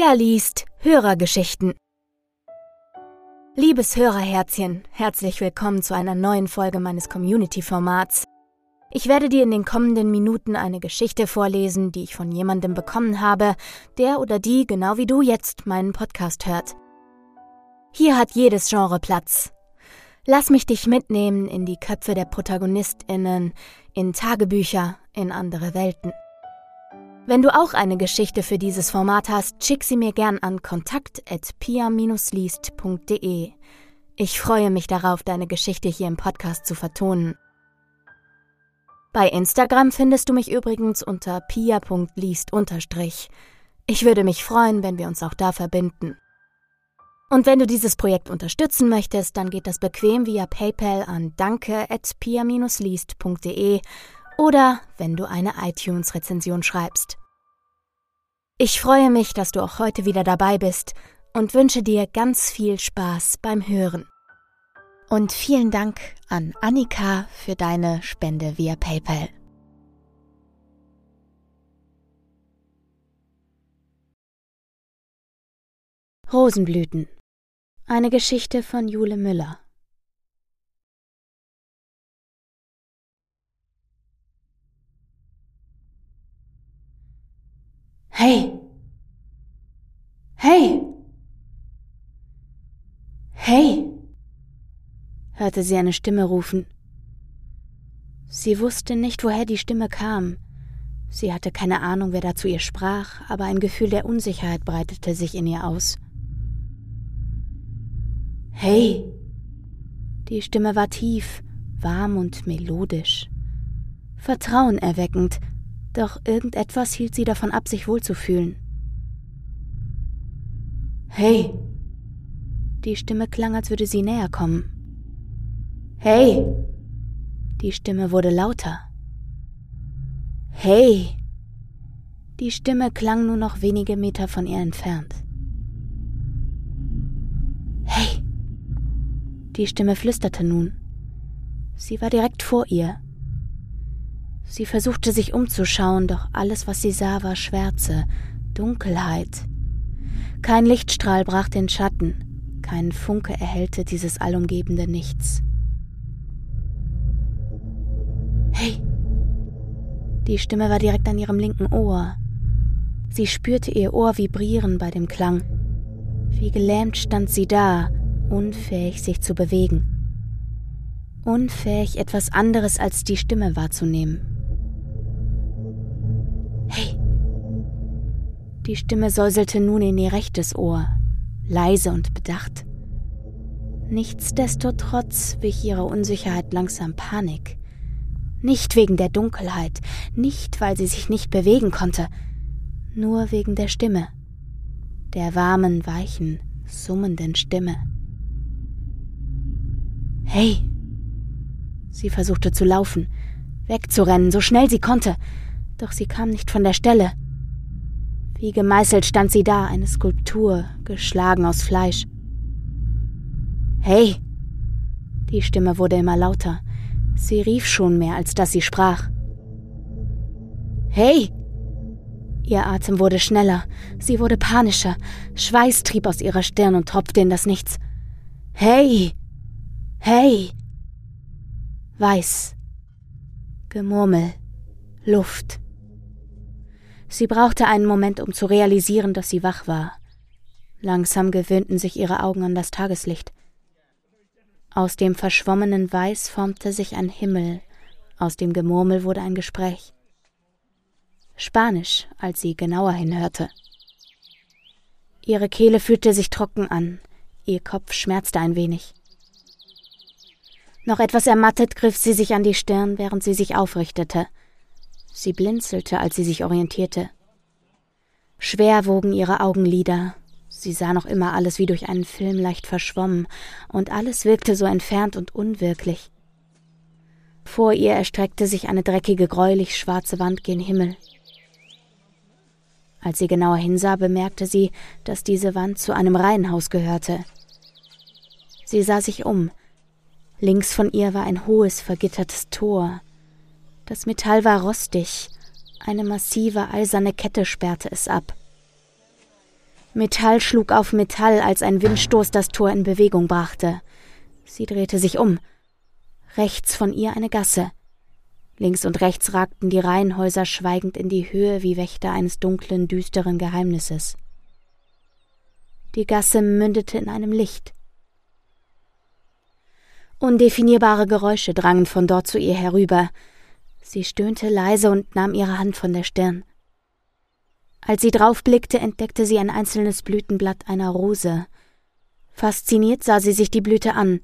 Pia liest Hörergeschichten. Liebes Hörerherzchen, herzlich willkommen zu einer neuen Folge meines Community-Formats. Ich werde dir in den kommenden Minuten eine Geschichte vorlesen, die ich von jemandem bekommen habe, der oder die genau wie du jetzt meinen Podcast hört. Hier hat jedes Genre Platz. Lass mich dich mitnehmen in die Köpfe der Protagonistinnen, in Tagebücher, in andere Welten. Wenn du auch eine Geschichte für dieses Format hast, schick sie mir gern an kontakt@pia-liest.de. Ich freue mich darauf, deine Geschichte hier im Podcast zu vertonen. Bei Instagram findest du mich übrigens unter pia.liest. Ich würde mich freuen, wenn wir uns auch da verbinden. Und wenn du dieses Projekt unterstützen möchtest, dann geht das bequem via PayPal an danke@pia-liest.de oder wenn du eine iTunes-Rezension schreibst. Ich freue mich, dass du auch heute wieder dabei bist und wünsche dir ganz viel Spaß beim Hören. Und vielen Dank an Annika für deine Spende via PayPal. Rosenblüten. Eine Geschichte von Jule Müller. Hey! Hey! Hey! hörte sie eine Stimme rufen. Sie wusste nicht, woher die Stimme kam. Sie hatte keine Ahnung, wer da zu ihr sprach, aber ein Gefühl der Unsicherheit breitete sich in ihr aus. Hey! Die Stimme war tief, warm und melodisch. Vertrauenerweckend, doch irgendetwas hielt sie davon ab, sich wohlzufühlen. Hey! Die Stimme klang, als würde sie näher kommen. Hey! Die Stimme wurde lauter. Hey! Die Stimme klang nur noch wenige Meter von ihr entfernt. Hey! Die Stimme flüsterte nun. Sie war direkt vor ihr. Sie versuchte sich umzuschauen, doch alles, was sie sah, war Schwärze, Dunkelheit. Kein Lichtstrahl brach den Schatten, kein Funke erhellte dieses allumgebende Nichts. Hey! Die Stimme war direkt an ihrem linken Ohr. Sie spürte ihr Ohr vibrieren bei dem Klang. Wie gelähmt stand sie da, unfähig sich zu bewegen. Unfähig etwas anderes als die Stimme wahrzunehmen. Die Stimme säuselte nun in ihr rechtes Ohr, leise und bedacht. Nichtsdestotrotz wich ihrer Unsicherheit langsam Panik. Nicht wegen der Dunkelheit, nicht weil sie sich nicht bewegen konnte, nur wegen der Stimme, der warmen, weichen, summenden Stimme. Hey! Sie versuchte zu laufen, wegzurennen, so schnell sie konnte, doch sie kam nicht von der Stelle. Wie gemeißelt stand sie da, eine Skulptur, geschlagen aus Fleisch. Hey! Die Stimme wurde immer lauter. Sie rief schon mehr, als dass sie sprach. Hey! Ihr Atem wurde schneller, sie wurde panischer, Schweiß trieb aus ihrer Stirn und tropfte in das Nichts. Hey! Hey! Weiß. Gemurmel. Luft. Sie brauchte einen Moment, um zu realisieren, dass sie wach war. Langsam gewöhnten sich ihre Augen an das Tageslicht. Aus dem verschwommenen Weiß formte sich ein Himmel, aus dem Gemurmel wurde ein Gespräch. Spanisch, als sie genauer hinhörte. Ihre Kehle fühlte sich trocken an, ihr Kopf schmerzte ein wenig. Noch etwas ermattet griff sie sich an die Stirn, während sie sich aufrichtete. Sie blinzelte, als sie sich orientierte. Schwer wogen ihre Augenlider. Sie sah noch immer alles wie durch einen Film leicht verschwommen, und alles wirkte so entfernt und unwirklich. Vor ihr erstreckte sich eine dreckige, gräulich schwarze Wand gen Himmel. Als sie genauer hinsah, bemerkte sie, dass diese Wand zu einem Reihenhaus gehörte. Sie sah sich um. Links von ihr war ein hohes, vergittertes Tor. Das Metall war rostig, eine massive eiserne Kette sperrte es ab. Metall schlug auf Metall, als ein Windstoß das Tor in Bewegung brachte. Sie drehte sich um. Rechts von ihr eine Gasse. Links und rechts ragten die Reihenhäuser schweigend in die Höhe wie Wächter eines dunklen, düsteren Geheimnisses. Die Gasse mündete in einem Licht. Undefinierbare Geräusche drangen von dort zu ihr herüber. Sie stöhnte leise und nahm ihre Hand von der Stirn. Als sie draufblickte, entdeckte sie ein einzelnes Blütenblatt einer Rose. Fasziniert sah sie sich die Blüte an.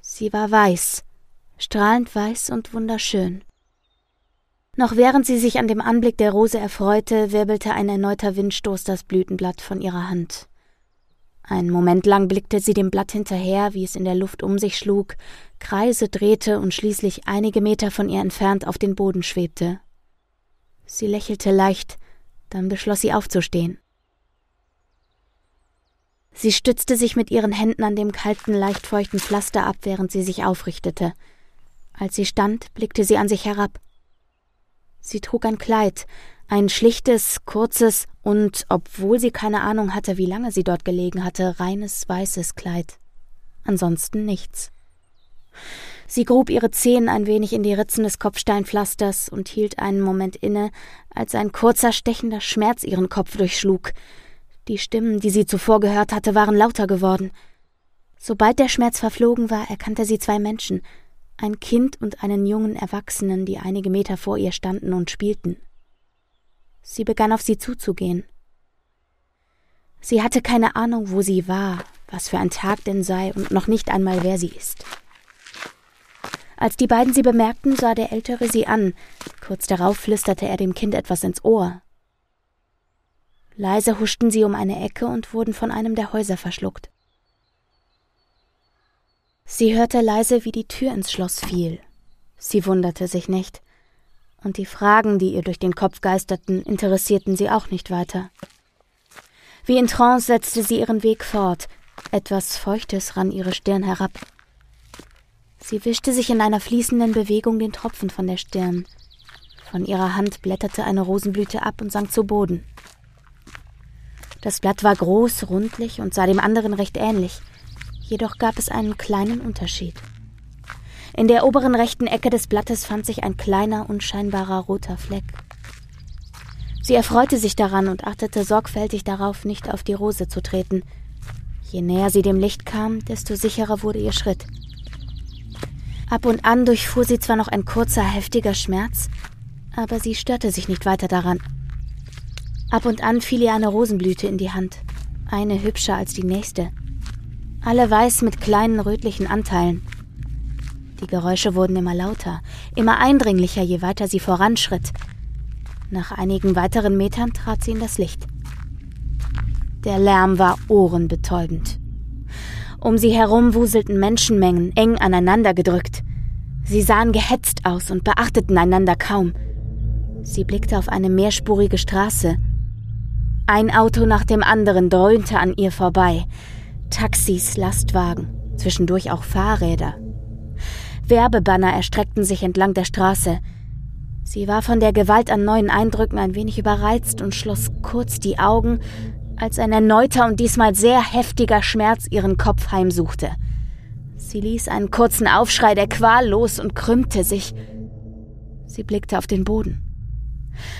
Sie war weiß, strahlend weiß und wunderschön. Noch während sie sich an dem Anblick der Rose erfreute, wirbelte ein erneuter Windstoß das Blütenblatt von ihrer Hand. Einen Moment lang blickte sie dem Blatt hinterher, wie es in der Luft um sich schlug, Kreise drehte und schließlich einige Meter von ihr entfernt auf den Boden schwebte. Sie lächelte leicht, dann beschloss sie aufzustehen. Sie stützte sich mit ihren Händen an dem kalten, leicht feuchten Pflaster ab, während sie sich aufrichtete. Als sie stand, blickte sie an sich herab. Sie trug ein Kleid, ein schlichtes, kurzes und, obwohl sie keine Ahnung hatte, wie lange sie dort gelegen hatte, reines weißes Kleid. Ansonsten nichts. Sie grub ihre Zehen ein wenig in die Ritzen des Kopfsteinpflasters und hielt einen Moment inne, als ein kurzer, stechender Schmerz ihren Kopf durchschlug. Die Stimmen, die sie zuvor gehört hatte, waren lauter geworden. Sobald der Schmerz verflogen war, erkannte sie zwei Menschen, ein Kind und einen jungen Erwachsenen, die einige Meter vor ihr standen und spielten. Sie begann auf sie zuzugehen. Sie hatte keine Ahnung, wo sie war, was für ein Tag denn sei und noch nicht einmal wer sie ist. Als die beiden sie bemerkten, sah der Ältere sie an. Kurz darauf flüsterte er dem Kind etwas ins Ohr. Leise huschten sie um eine Ecke und wurden von einem der Häuser verschluckt. Sie hörte leise, wie die Tür ins Schloss fiel. Sie wunderte sich nicht. Und die Fragen, die ihr durch den Kopf geisterten, interessierten sie auch nicht weiter. Wie in Trance setzte sie ihren Weg fort. Etwas Feuchtes rann ihre Stirn herab. Sie wischte sich in einer fließenden Bewegung den Tropfen von der Stirn. Von ihrer Hand blätterte eine Rosenblüte ab und sank zu Boden. Das Blatt war groß, rundlich und sah dem anderen recht ähnlich – Jedoch gab es einen kleinen Unterschied. In der oberen rechten Ecke des Blattes fand sich ein kleiner, unscheinbarer roter Fleck. Sie erfreute sich daran und achtete sorgfältig darauf, nicht auf die Rose zu treten. Je näher sie dem Licht kam, desto sicherer wurde ihr Schritt. Ab und an durchfuhr sie zwar noch ein kurzer, heftiger Schmerz, aber sie störte sich nicht weiter daran. Ab und an fiel ihr eine Rosenblüte in die Hand, eine hübscher als die nächste alle weiß mit kleinen rötlichen Anteilen. Die Geräusche wurden immer lauter, immer eindringlicher, je weiter sie voranschritt. Nach einigen weiteren Metern trat sie in das Licht. Der Lärm war ohrenbetäubend. Um sie herum wuselten Menschenmengen, eng aneinander gedrückt. Sie sahen gehetzt aus und beachteten einander kaum. Sie blickte auf eine mehrspurige Straße. Ein Auto nach dem anderen dröhnte an ihr vorbei. Taxis, Lastwagen, zwischendurch auch Fahrräder. Werbebanner erstreckten sich entlang der Straße. Sie war von der Gewalt an neuen Eindrücken ein wenig überreizt und schloss kurz die Augen, als ein erneuter und diesmal sehr heftiger Schmerz ihren Kopf heimsuchte. Sie ließ einen kurzen Aufschrei der Qual los und krümmte sich. Sie blickte auf den Boden.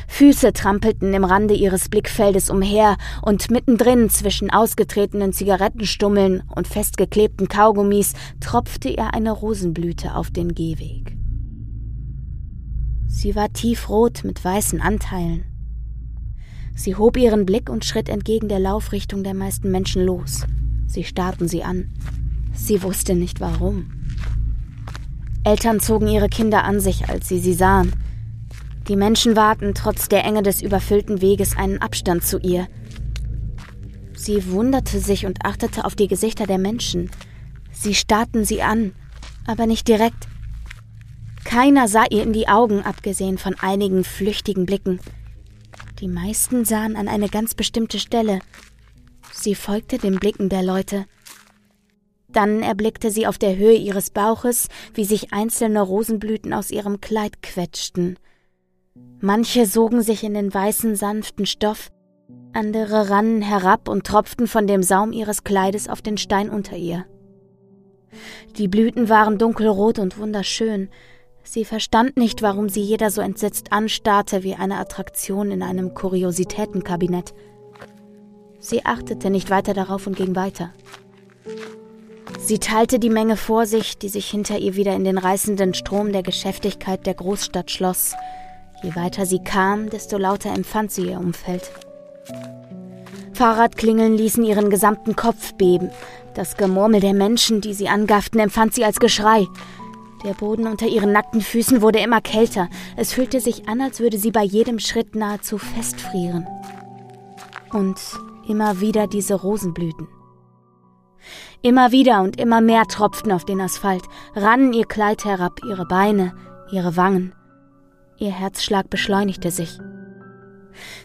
Füße trampelten im Rande ihres Blickfeldes umher, und mittendrin zwischen ausgetretenen Zigarettenstummeln und festgeklebten Kaugummis tropfte ihr eine Rosenblüte auf den Gehweg. Sie war tiefrot mit weißen Anteilen. Sie hob ihren Blick und schritt entgegen der Laufrichtung der meisten Menschen los. Sie starrten sie an. Sie wusste nicht warum. Eltern zogen ihre Kinder an sich, als sie sie sahen. Die Menschen wahrten trotz der Enge des überfüllten Weges einen Abstand zu ihr. Sie wunderte sich und achtete auf die Gesichter der Menschen. Sie starrten sie an, aber nicht direkt. Keiner sah ihr in die Augen, abgesehen von einigen flüchtigen Blicken. Die meisten sahen an eine ganz bestimmte Stelle. Sie folgte den Blicken der Leute. Dann erblickte sie auf der Höhe ihres Bauches, wie sich einzelne Rosenblüten aus ihrem Kleid quetschten. Manche sogen sich in den weißen, sanften Stoff, Andere rannen herab und tropften von dem Saum ihres Kleides auf den Stein unter ihr. Die Blüten waren dunkelrot und wunderschön. Sie verstand nicht, warum sie jeder so entsetzt anstarrte wie eine Attraktion in einem Kuriositätenkabinett. Sie achtete nicht weiter darauf und ging weiter. Sie teilte die Menge vor sich, die sich hinter ihr wieder in den reißenden Strom der Geschäftigkeit der Großstadt schloss. Je weiter sie kam, desto lauter empfand sie ihr Umfeld. Fahrradklingeln ließen ihren gesamten Kopf beben. Das Gemurmel der Menschen, die sie angafften, empfand sie als Geschrei. Der Boden unter ihren nackten Füßen wurde immer kälter. Es fühlte sich an, als würde sie bei jedem Schritt nahezu festfrieren. Und immer wieder diese Rosenblüten. Immer wieder und immer mehr tropften auf den Asphalt, rannen ihr Kleid herab, ihre Beine, ihre Wangen. Ihr Herzschlag beschleunigte sich.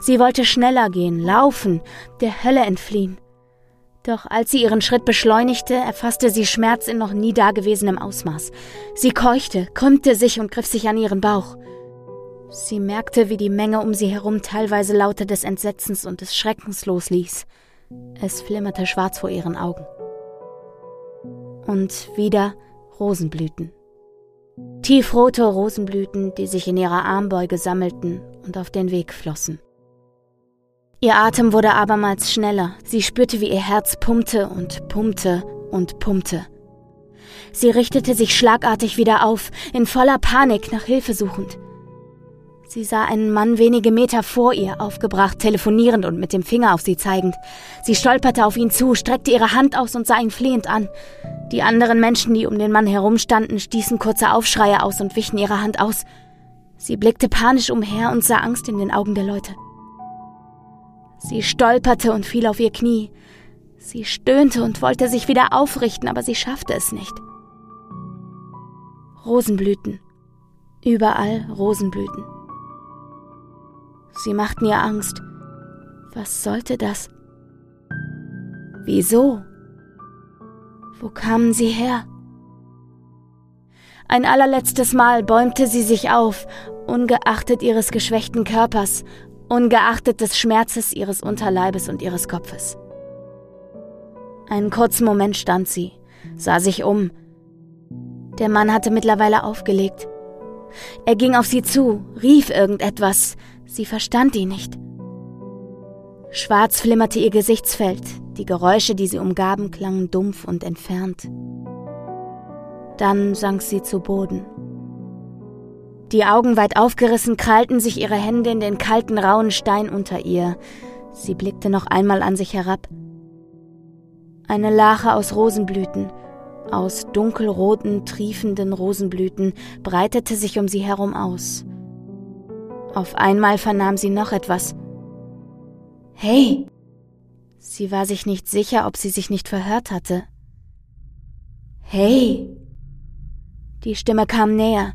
Sie wollte schneller gehen, laufen, der Hölle entfliehen. Doch als sie ihren Schritt beschleunigte, erfasste sie Schmerz in noch nie dagewesenem Ausmaß. Sie keuchte, krümmte sich und griff sich an ihren Bauch. Sie merkte, wie die Menge um sie herum teilweise Laute des Entsetzens und des Schreckens losließ. Es flimmerte schwarz vor ihren Augen. Und wieder Rosenblüten. Tiefrote Rosenblüten, die sich in ihrer Armbeuge sammelten und auf den Weg flossen. Ihr Atem wurde abermals schneller. Sie spürte, wie ihr Herz pumpte und pumpte und pumpte. Sie richtete sich schlagartig wieder auf, in voller Panik nach Hilfe suchend. Sie sah einen Mann wenige Meter vor ihr, aufgebracht, telefonierend und mit dem Finger auf sie zeigend. Sie stolperte auf ihn zu, streckte ihre Hand aus und sah ihn flehend an. Die anderen Menschen, die um den Mann herumstanden, stießen kurze Aufschreie aus und wichen ihre Hand aus. Sie blickte panisch umher und sah Angst in den Augen der Leute. Sie stolperte und fiel auf ihr Knie. Sie stöhnte und wollte sich wieder aufrichten, aber sie schaffte es nicht. Rosenblüten. Überall Rosenblüten. Sie machten ihr Angst. Was sollte das? Wieso? Wo kamen sie her? Ein allerletztes Mal bäumte sie sich auf, ungeachtet ihres geschwächten Körpers, ungeachtet des Schmerzes ihres Unterleibes und ihres Kopfes. Einen kurzen Moment stand sie, sah sich um. Der Mann hatte mittlerweile aufgelegt. Er ging auf sie zu, rief irgendetwas, sie verstand ihn nicht. Schwarz flimmerte ihr Gesichtsfeld, die Geräusche, die sie umgaben, klangen dumpf und entfernt. Dann sank sie zu Boden. Die Augen weit aufgerissen krallten sich ihre Hände in den kalten, rauen Stein unter ihr. Sie blickte noch einmal an sich herab. Eine Lache aus Rosenblüten, aus dunkelroten, triefenden Rosenblüten, breitete sich um sie herum aus. Auf einmal vernahm sie noch etwas. Hey! Sie war sich nicht sicher, ob sie sich nicht verhört hatte. Hey! Die Stimme kam näher.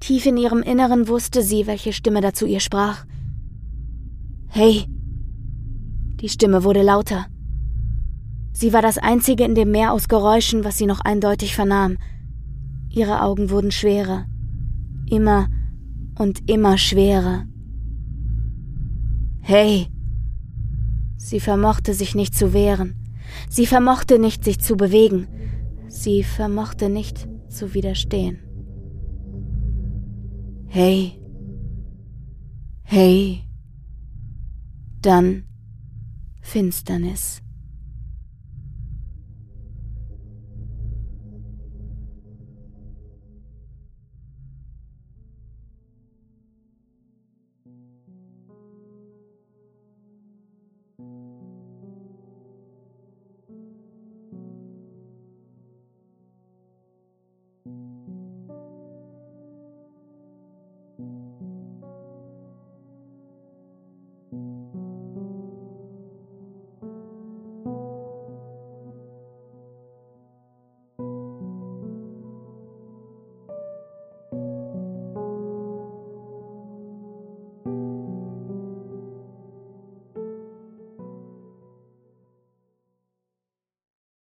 Tief in ihrem Inneren wusste sie, welche Stimme dazu ihr sprach. Hey! Die Stimme wurde lauter. Sie war das einzige in dem Meer aus Geräuschen, was sie noch eindeutig vernahm. Ihre Augen wurden schwerer. Immer und immer schwerer. Hey! Sie vermochte sich nicht zu wehren. Sie vermochte nicht, sich zu bewegen. Sie vermochte nicht zu widerstehen. Hey, hey, dann Finsternis.